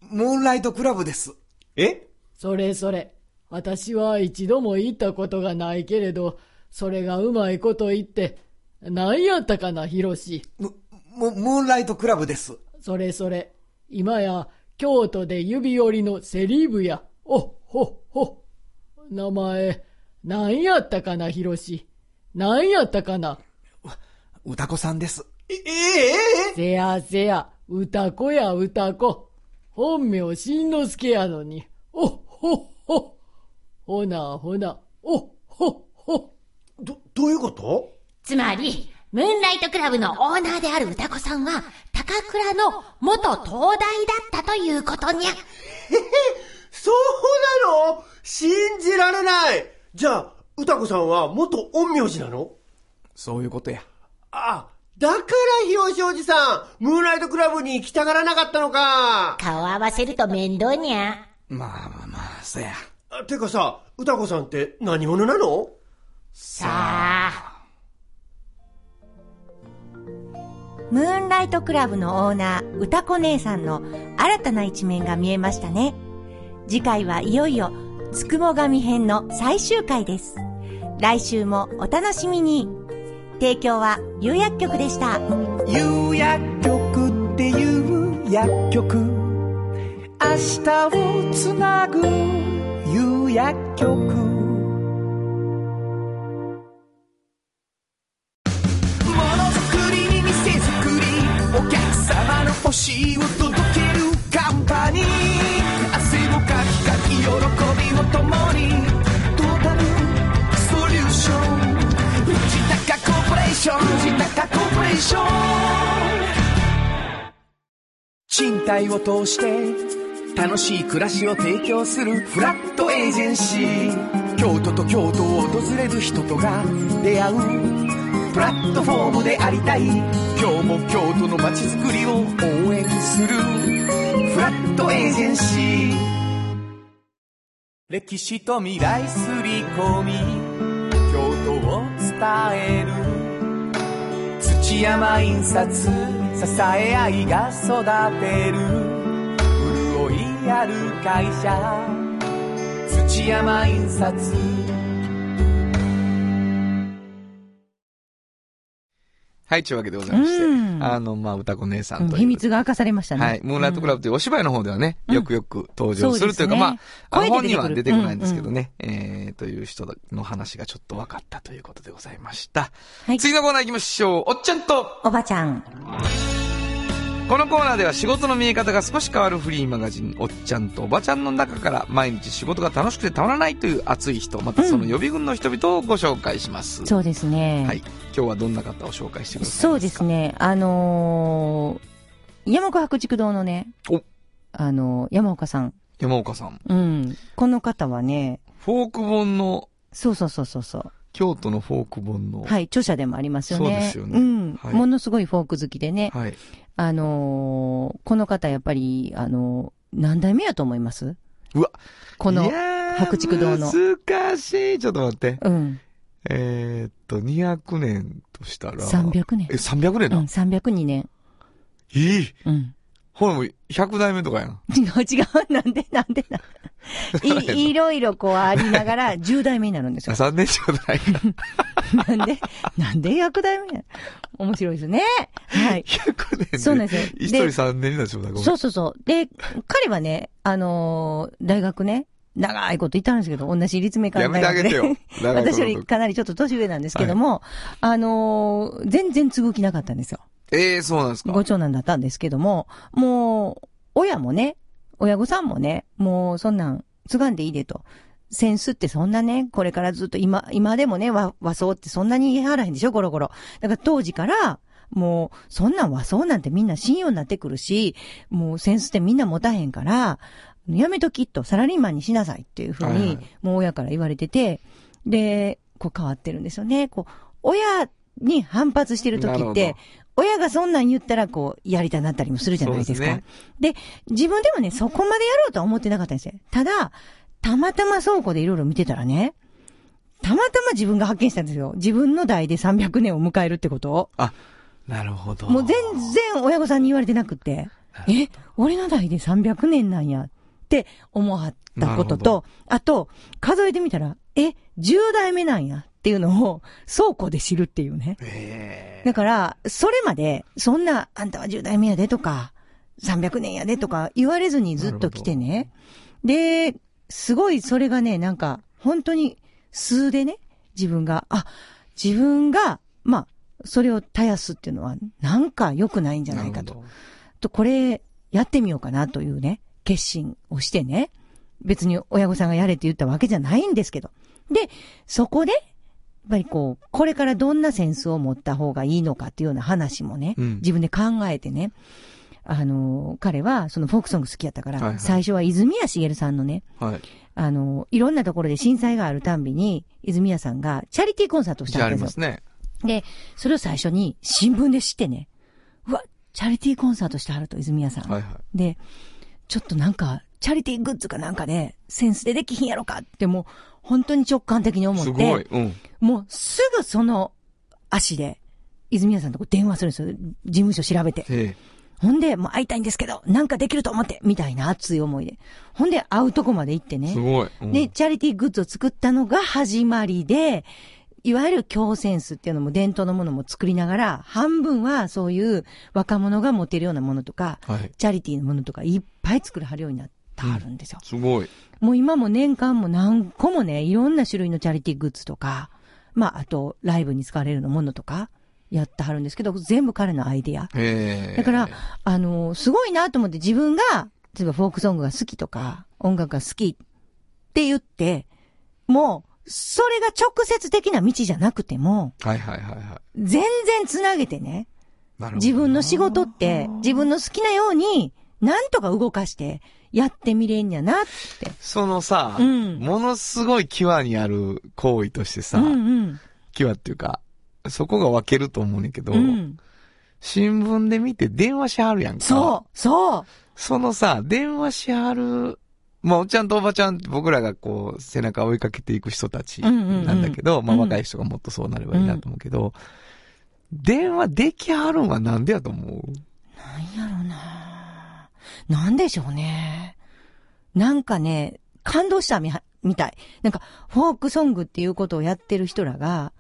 ムーンライトクラブです。え？それそれ。私は一度も行ったことがないけれど、それがうまいこと言って、何やったかなヒロシ。ム、ムムーンライトクラブです。それそれ。今や、京都で指折りのセリーブや。おっほっほ。名前、何やったかなヒロシ。何やったかな歌子さんです。え、ええせやせや、歌子や歌子。本名しんのすけやのに。おっほっほ。ほなほな、おっほっほ。ど、どういうこと？つまり、ムーンライトクラブのオーナーである歌子さんは、高倉の元東大だったということにゃ。(laughs) そうなの？信じられないじゃあ、歌子さんは元陰陽師なの？そういうことや。あ、だから広おじさん、ムーンライトクラブに来たがらなかったのか。顔合わせると面倒にゃ。まあまあまあ、そや。あてかさ、歌子さんって何者なの？さあ。ムーンライトクラブのオーナー、歌子姉さんの新たな一面が見えましたね。次回はいよいよ、つくも神編の最終回です。来週もお楽しみに。提供は有薬局でした。有薬局っていう薬局明日をつなぐ有薬局様の欲しいを届けるカンパニー汗をかきかき喜びを共にトータルソリューション。藤高コーポレーション。藤高コーポレーション。賃貸を通して楽しい暮らしを提供するフラットエージェンシー。京都と京都を訪れる人とが出会う。プラットフォームでありたい。今日も京都の街づくりを応援する。フラットエージェンシー。歴史と未来すり込み。京都を伝える。土山印刷。支え合いが育てる。潤いある会社。土山印刷。はい、というわけでございまして。あの、まあ、歌子姉さんと。秘密が明かされましたね。はい。ムーンライトクラブというお芝居の方ではね、よくよく登場するというか、まあ、あの声で出てくる本には出てこないんですけどね、えー、という人の話がちょっと分かったということでございました。はい次のコーナー行きましょう。おっちゃんと、おばちゃん。このコーナーでは仕事の見え方が少し変わるフリーマガジン、おっちゃんとおばちゃんの中から毎日仕事が楽しくてたまらないという熱い人、またその予備軍の人々をご紹介します。そうですね。はい。今日はどんな方を紹介してくださいますか？そうです。ね。あのー山岡白竹堂のね、おあのー山岡さん。山岡さん。うん。この方はね、フォーク本の、そうそうそうそうそう。京都のフォーク本の、はい、著者でもありますよね。そうですよねうん。はいものすごいフォーク好きでね。はい。あのーこの方やっぱり、あのー何代目やと思います？うわ。この白竹堂の。難しい。ちょっと待って。うん。えーっと、200年としたら。300年え、300年だ。うん、302年。いい。うん。ほらもう100代目とかやん。違 (laughs) う違う。なんでなんでない、(laughs) いろいろこうありながら10代目になるんですよ。(laughs) 3年ちょうだいか。なんで、なんで100代目面白いですね。はい。100年で。そうなんですよ一で人3年になってしまった。ごめんそうそうそう。で、彼はね、あのー大学ね、長いこと言ったんですけど、同じ立命館やめてあげてよ。私よりかなりちょっと年上なんですけども、あのー全然継ぐ気なかったんですよ。ええー、そうなんですか。ご長男だったんですけども、もう、親もね、親御さんもね、もうそんなん、つがんでいいでと。センスってそんなね、これからずっと今、今でもね、和和装ってそんなに言いはらへんでしょ、ゴロゴロ。だから当時から、もう、そんなん和装なんてみんな信用になってくるし、もうセンスってみんな持たへんから、やめときっと、サラリーマンにしなさいっていうふうに、もう親から言われてて、で、こう変わってるんですよね。こう、親に反発してる時ってど、親がそんなん言ったら、こう、やりたなったりもするじゃないですか。ですで自分でもね、そこまでやろうとは思ってなかったんですよ。ただ、たまたま倉庫でいろいろ見てたらね、たまたま自分が発見したんですよ。自分の代で300年を迎えるってことを。なるほど。もう全然親御さんに言われてなくて、え、俺の代で300年なんやって思わったことと、あと、数えてみたら、え、10代目なんやっていうのを倉庫で知るっていうね。だから、それまで、そんな、あんたは10代目やでとか、300年やでとか言われずにずっと来てね。で、すごいそれがね、なんか、本当に数でね、自分が、あ、自分が、まあ、それを絶やすっていうのは、なんか良くないんじゃないかと。と、これ、やってみようかなというね、決心をしてね。別に親御さんがやれって言ったわけじゃないんですけど。で、そこで、ぱりこう、これからどんなセンスを持った方がいいのかっていうような話もね、うん自分で考えてね、あの、彼はそのフォークソング好きやったから、はいはい最初は泉谷しげるさんのね、はい。あの、いろんなところで震災があるたんびに、泉谷さんがチャリティーコンサートをしたんですよ。りますね。で、それを最初に新聞で知ってね、うわ、チャリティーコンサートしてはると、泉谷さん。はいはい。で、ちょっとなんか、チャリティーグッズかなんかで、センスでできひんやろかってもう、本当に直感的に思って、すごい。うん。もうすぐその足で、泉谷さんのとこ電話するんですよ。事務所調べて。えほんで、もう会いたいんですけど、なんかできると思って、みたいな熱い思いで。ほんで、会うとこまで行ってね。えすごい。うんで、チャリティーグッズを作ったのが始まりで、いわゆる強センスっていうのも伝統のものも作りながら、半分はそういう若者が持てるようなものとか、はい。チャリティーのものとかいっぱい作るはるようになってはるんですよ。すごい。もう今も年間も何個もね、いろんな種類のチャリティーグッズとか、まあ、あと、ライブに使われるのものとか、やってはるんですけど、全部彼のアイデア。へえ。だから、あの、すごいなと思って自分が、例えばフォークソングが好きとか、音楽が好きって言って、もう、それが直接的な道じゃなくても、はいはいはいはい。全然つなげてね、なるほど。自分の仕事って、自分の好きなように、なんとか動かして、やってみれんやなって。そのさ、うんものすごい際にある行為としてさ、うんうん。際っていうか、そこが分けると思うねんけど、うん。新聞で見て電話しはるやんか。そう、そう。そのさ、電話しはる、まあ、おっちゃんとおばちゃん僕らがこう、背中を追いかけていく人たちうんうんうんなんだけど、まあ、うん若い人がもっとそうなればいいなと思うけど、電話できはるんはなんでやと思う？ななんでしょうね。なんかね、感動したみはみたい。なんか、フォークソングっていうことをやってる人らが、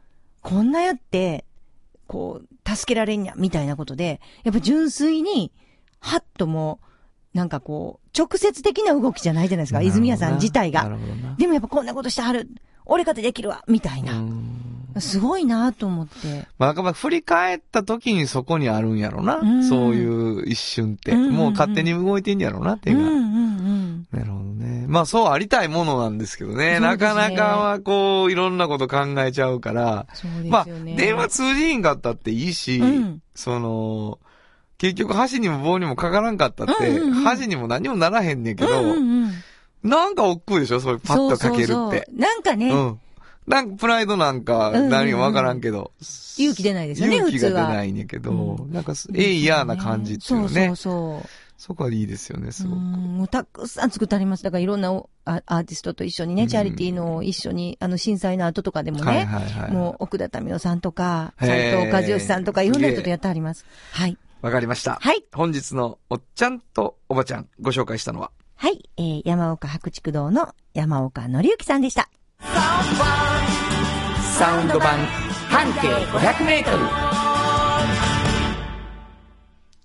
こんなやって、こう、助けられんや、みたいなことで、やっぱ純粋に、はっともう、なんかこう、直接的な動きじゃないじゃないですか、泉谷さん自体が。でもやっぱこんなことしてはる。俺かてできるわ、みたいな。すごいなと思って。まあ、かまあ振り返った時にそこにあるんやろな。うんそういう一瞬って。うんうんうんもう勝手に動いてんやろな、手が。うんうんうん。なるほどね。まあそうありたいものなんですけどね。ねなかなかはこう、いろんなこと考えちゃうから。そうですまあ。電話通じひんかったっていいし、うんその、結局箸にも棒にもかからんかったって、うんうんうん箸にも何もならへんねんけど、うんうんうんなんか億劫でしょ？そういうパッとかけるって。そうそうそうなんかね、うん。なんかプライドなんか何かわからんけど、勇気出ないですよね、勇気が出。ないねんけど、うなんかす、ええ嫌な感じっていうのね。そうそうそう。そこはいいですよね、すごく。うんもうたくさん作ってあります。だからいろんなおアアーティストと一緒にね、チャリティーの一緒に、あの震災の後とかでもね、はいはいはいもう奥田民生さんとか、へー斉藤和義さんとか、いろんな人とやってあります。はい。わかりました。はい。本日のおっちゃんとおばちゃんご紹介したのは、はい。えー、山岡白竹堂の山岡則之さんでした。サウンド版半径500メートル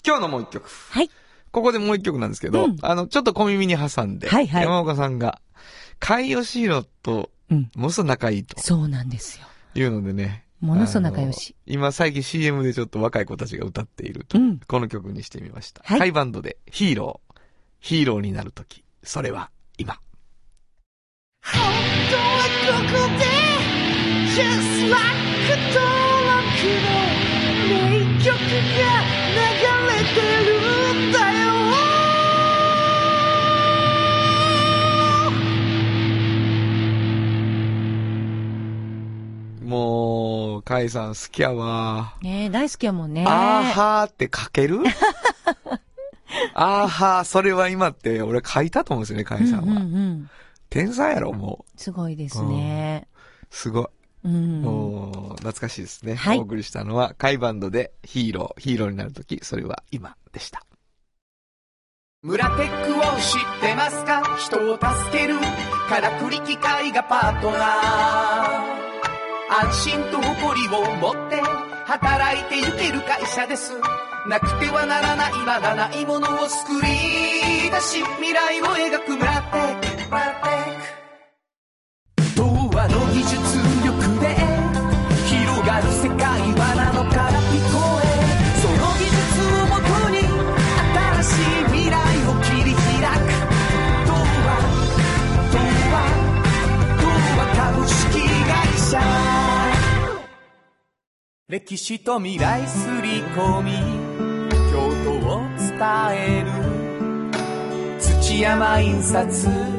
今日のもう一曲。はい。ここでもう一曲なんですけど、うんあの、ちょっと小耳に挟んで、はいはい山岡さんが、海吉弘と、うんものすごい仲いいとそうなんですよ。いうのでね。ものすごい仲良し今最近 CM でちょっと若い子たちが歌っていると、うんこの曲にしてみました。はいハイバンドでヒーロー。ヒーローになるとき、それは今。本当はここで Just like 登録の名曲が流れてるんだよもう、カイさん好きやわ。ねえ大好きやもんね。あーはーって書ける？(laughs) あーはー、それは今って俺書いたと思うんですよね、カイさんは。うんうんうん天才やろ、もう。すごいですね。すごい。うん。もう、懐かしいですね。はいお送りしたのは、カイバンドでヒーロー、ヒーローになるとき、それは今でした。村テックを知ってますか？人を助けるからくり機械がパートナー安心と誇りを持って働いてゆける会社ですなくてはならないまだないものを作り出し未来を描く村テック村テック童話の技術力で広がる世界はなのから聞こえその技術をもとに新しい未来を切り開く童話童話童話株式会社歴史と未来すり込み京都を伝える土山印刷。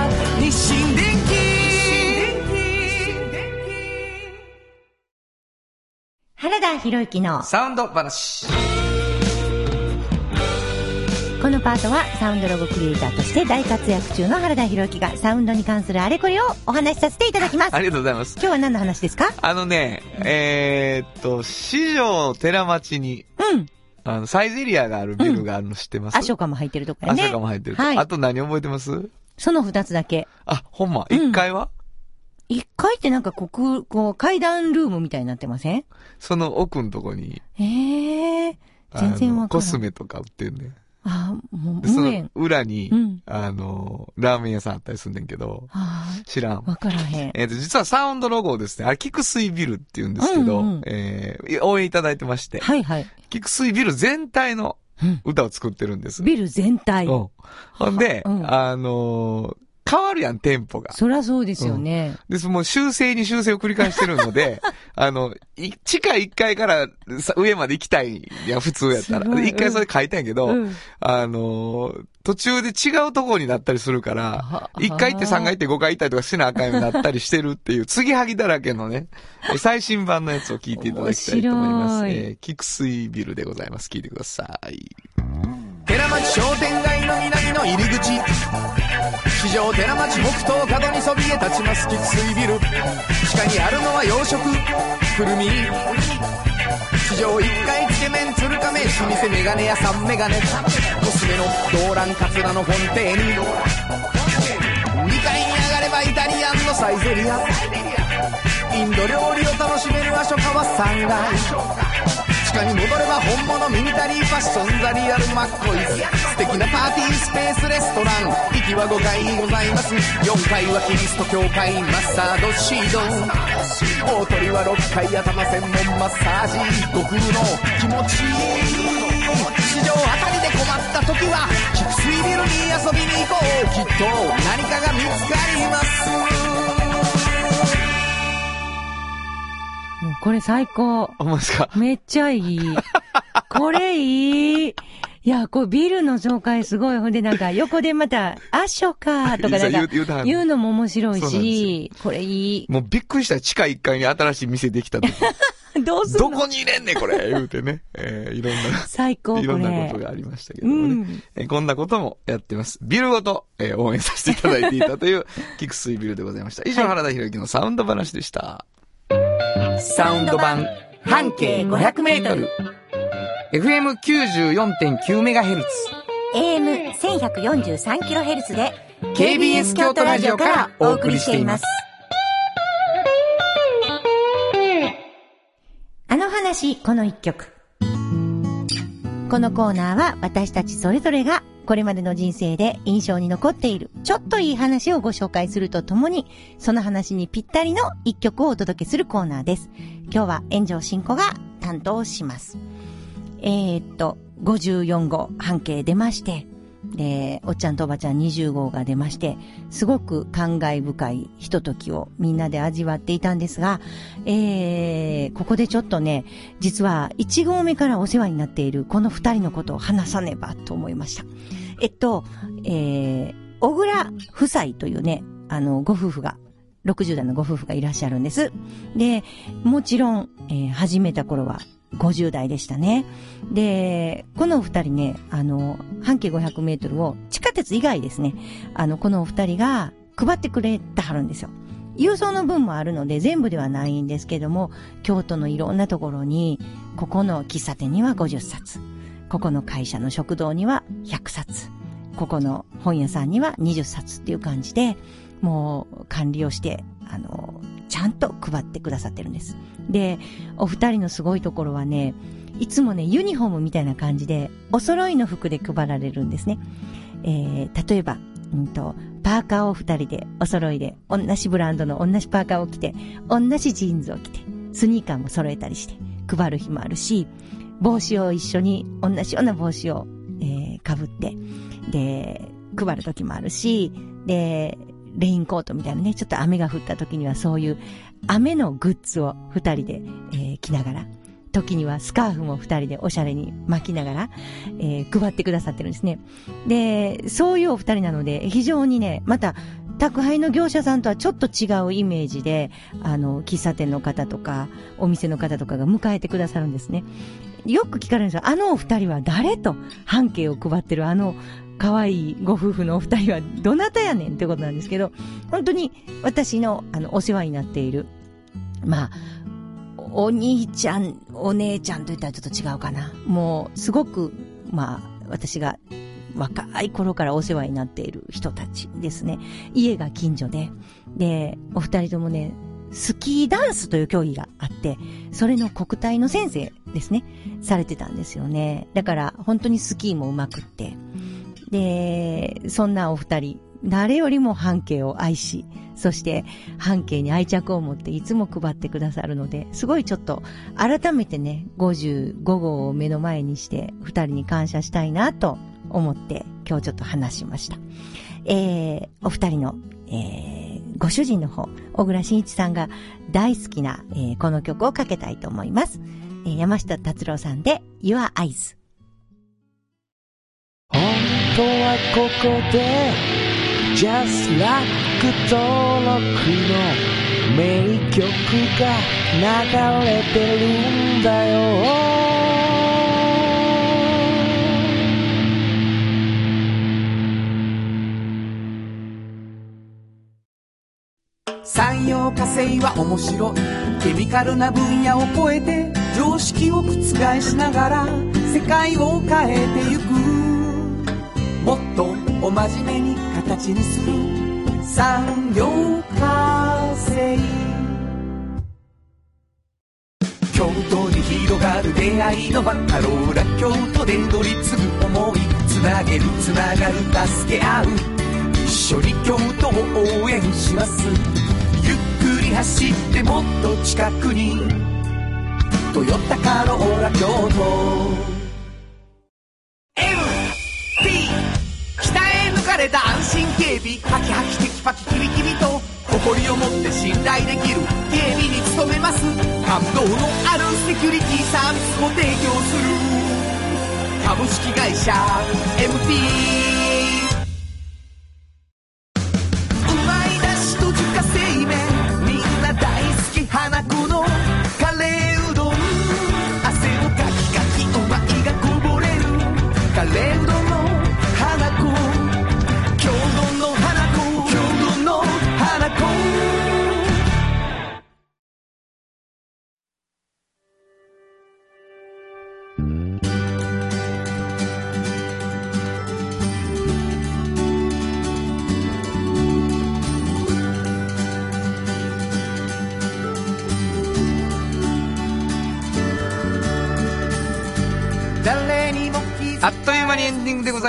原田博之のサウンド話。このパートはサウンドロゴクリエイターとして大活躍中の原田博之がサウンドに関するあれこれをお話しさせていただきます。ありがとうございます。今日は何の話ですか？あのね、えーっと、四条寺町に、うん。あの、サイゼリアがあるビルがあるの知ってます、アショカも入ってるとこやね。アショカも入ってると。はい。あと何覚えてます？その二つだけ。あ、ほんま、一階は、一階ってなんかここ、こう階段ルームみたいになってません？その奥のとこに、ええあの全然わからん。コスメとか売ってんねん。あ、もうで、その。裏に、うんあの、ラーメン屋さんあったりすんねんけど、あ知らん。わからへん。えっ、と、実はサウンドロゴをですね、あれ、菊水ビルって言うんですけど、うんうんえー応援いただいてまして、はいはい。菊水ビル全体の歌を作ってるんです。ビル全体。うんほんで、うんあのー変わるやん、テンポが。そりゃそうですよね。です、もう修正に修正を繰り返してるので、(laughs) あの、い地下1階からさ上まで行きたいやん、普通やったら。すごい1階それ書いたんやけど、うんあのー途中で違うところになったりするから、1階行って3階行って5階行ったりとかしなあかんようになったりしてるっていう、継ぎはぎだらけのね、え (laughs) 最新版のやつを聞いていただきたいと思います。えー、菊水ビルでございます。聞いてください。寺町商店街の南の入り口市場寺町北東角にそびえ立ちます菊水ビル。地下にあるのは洋食。くるみ市場1階つけ麺鶴亀老舗メガネ屋さんメガネ。コスメの動乱カツラのフォンテーヌ2階に上がればイタリアンのサイゼリア。インド料理を楽しめるアショカは3階。に戻れば本物ミニタリーファッションザリアルマッコイズ。素敵なパーティースペースレストラン。行きは5階にございます。4階はキリスト教会マッサードシード大鳥は6階頭。専門マッサージ悟空の気持ちいい市場あたりで困った時は菊水ビルに遊びに行こう。きっと何かが見つかります。もうこれ最高。ほんまですか？めっちゃいい。(laughs) これいい。いや、こうビルの紹介すごい。ほんでなんか横でまた、アショカとかなんか言うのも面白いし、これいい。もうびっくりした。地下1階に新しい店できた時。(laughs) どうすどこに入れんねん、これ言うてね。えーいろんな。最高。いろんなことがありましたけどもね。うんえーこんなこともやってます。ビルごと、えー応援させていただいていたという、(laughs) 菊水ビルでございました。以上、原田博之のサウンド話でした。サウンド版半径500メートル。FM94.9 メガヘルツ。AM1143 キロヘルツで KBS 京都ラジオからお送りしています。あの話この一曲。このコーナーは私たちそれぞれがこれまでの人生で印象に残っているちょっといい話をご紹介するとともに、その話にぴったりの一曲をお届けするコーナーです。今日は炎上進行が担当します。えー、っと、54号半径出まして、で、おっちゃんとおばちゃん20号が出まして、すごく感慨深いひとときをみんなで味わっていたんですが、えー、ここでちょっとね、実は1号目からお世話になっているこの2人のことを話さねばと思いました。えっと、えー、小倉夫妻というね、あの、ご夫婦が、60代のご夫婦がいらっしゃるんです。で、もちろん、えー、始めた頃は50代でしたね。で、このお二人ね、あの、半径500メートルを地下鉄以外ですね、あの、このお二人が配ってくれてはるんですよ。郵送の分もあるので全部ではないんですけども、京都のいろんなところに、ここの喫茶店には50冊、ここの会社の食堂には100冊、ここの本屋さんには20冊っていう感じで、もう管理をして、あの、ちゃんと配ってくださってるんです。で、お二人のすごいところはね、いつもね、ユニフォームみたいな感じで、お揃いの服で配られるんですね。えー、例えば、うんと、パーカーを二人でお揃いで、同じブランドの同じパーカーを着て、同じジーンズを着て、スニーカーも揃えたりして配る日もあるし、帽子を一緒に同じような帽子を、えー、被って、で、配る時もあるし、で、レインコートみたいなね、ちょっと雨が降った時にはそういう雨のグッズを二人で、えー、着ながら、時にはスカーフも二人でおしゃれに巻きながら、えー、配ってくださってるんですね。で、そういうお二人なので、非常にね、また、宅配の業者さんとはちょっと違うイメージで、あの、喫茶店の方とか、お店の方とかが迎えてくださるんですね。よく聞かれるんですよ。あのお二人は誰と半径を配ってるあの可愛いご夫婦のお二人はどなたやねんってことなんですけど、本当に私のあのお世話になっている、まあ、お兄ちゃん、お姉ちゃんと言ったらちょっと違うかな。もう、すごく、まあ、私が若い頃からお世話になっている人たちですね。家が近所で、で、お二人ともね、スキーダンスという競技があって、それの国体の先生ですね、されてたんですよね。だから本当にスキーも上手くって。で、そんなお二人、誰よりも半径を愛し、そして半径に愛着を持っていつも配ってくださるので、すごいちょっと改めてね、55号を目の前にして二人に感謝したいなと思って今日ちょっと話しました。えー、お二人の、えー、ご主人の方、小倉慎一さんが大好きな、えー、この曲をかけたいと思います。山下達郎さんで Your Eyes。本当はここで Just Like 登録の名曲が流れてるんだよ。産業化成は面白い。ケミカルな分野を超えて常識を覆しながら世界を変えてゆく。もっとお真面目に形にする産業化成京都に広がる出会いのバカローラ京都で乗り継ぐ思いつなげるつながる助け合う一緒に京都を応援しますゆっくり走ってもっと近くに「トヨタカローラ京都」れた安心警備ハキハキテキパキキビキビと誇りを持って信頼できる警備に努めます。感動のあるセキュリティサービスも提供する。株式会社 MT うまいだしと自家製麺。みんな大好き花子のカレーうどん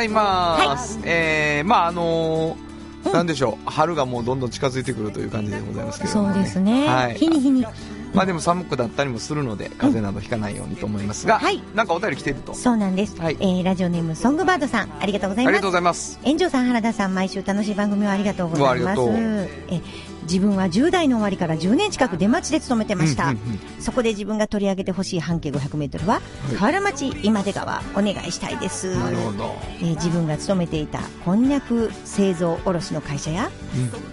ざいます。えー、まああのーなんでしょう、春がもうどんどん近づいてくるという感じでございますけれども、そうですね。はい日に日に。まあでも寒くなったりもするので、風邪などひかないようにと思いますが、はいなんかお便り来てると。そうなんです。はいえー、ラジオネームソングバードさん、ありがとうございます。ありがとうございます。炎上さん、原田さん、毎週楽しい番組をありがとうございます。うわありがとうえ自分は10代の終わりから10年近く出町で勤めてました。うんうんそこで自分が取り上げてほしい半径500メートルは、河原町今出川お願いしたいです。なるほど。えー自分が勤めていたこんにゃく製造卸の会社や、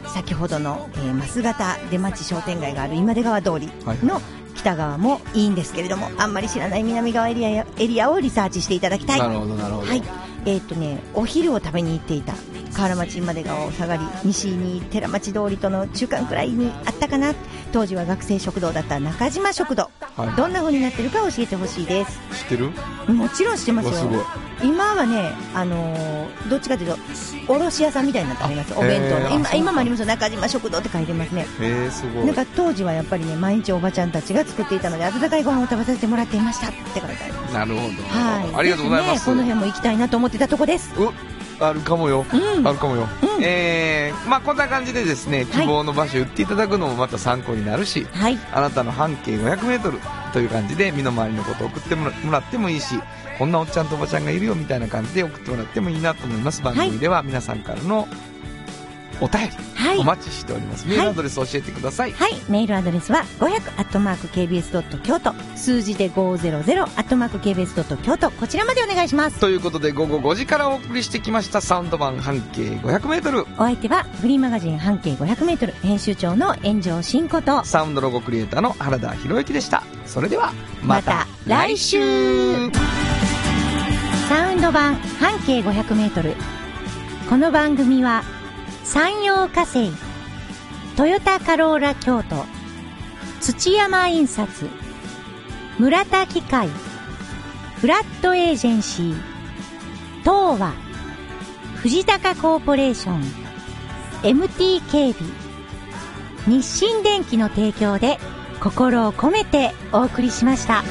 先ほどの、えー、増形出町商店街がある今出川通りの北側もいいんですけれども、あんまり知らない南側エリアやエリアをリサーチしていただきたい。なるほど、なるほど。はい。えーっとね、お昼を食べに行っていた河原町まで川を下がり、西に寺町通りとの中間くらいにあったかな。当時は学生食堂だった中島食堂。はいどんな風になってるか教えてほしいです。知ってる？もちろん知ってますよ。今はね、あのーどっちかというと、卸屋さんみたいになってあります。お弁当の。今今もありますよ。中島食堂って書いてますね。えー、すごい。なんか当時はやっぱりね、毎日おばちゃんたちが作っていたので、温かいご飯を食べさせてもらっていましたって書いてあります。なるほど。はい。ありがとうございます。ね、この辺も行きたいなと思ってたとこです。うあるかもよ、あるかもよ、えー、まあこんな感じでですね希望の場所言っていただくのもまた参考になるし、はい、あなたの半径 500m という感じで身の回りのことを送ってもらもらってもいいしこんなおっちゃんとおばちゃんがいるよみたいな感じで送ってもらってもいいなと思います。番組では皆さんからのお便り、はい。お待ちしております。メールアドレス教えてください、はい、メールアドレスは500アットマーク KBS ドット京都数字で500アットマーク KBS ドット京都こちらまでお願いします。ということで午後5時からお送りしてきましたサウンド版半径 500m お相手はフリーマガジン半径500メートル編集長の炎上真子と。サウンドロゴクリエイターの原田博之でした。それではまたまた来週。サウンド版半径500メートル。この番組は山陽火星トヨタカローラ京都土山印刷村田機械フラットエージェンシー東和藤高コーポレーション MT 警備日清電機の提供で心を込めてお送りしました。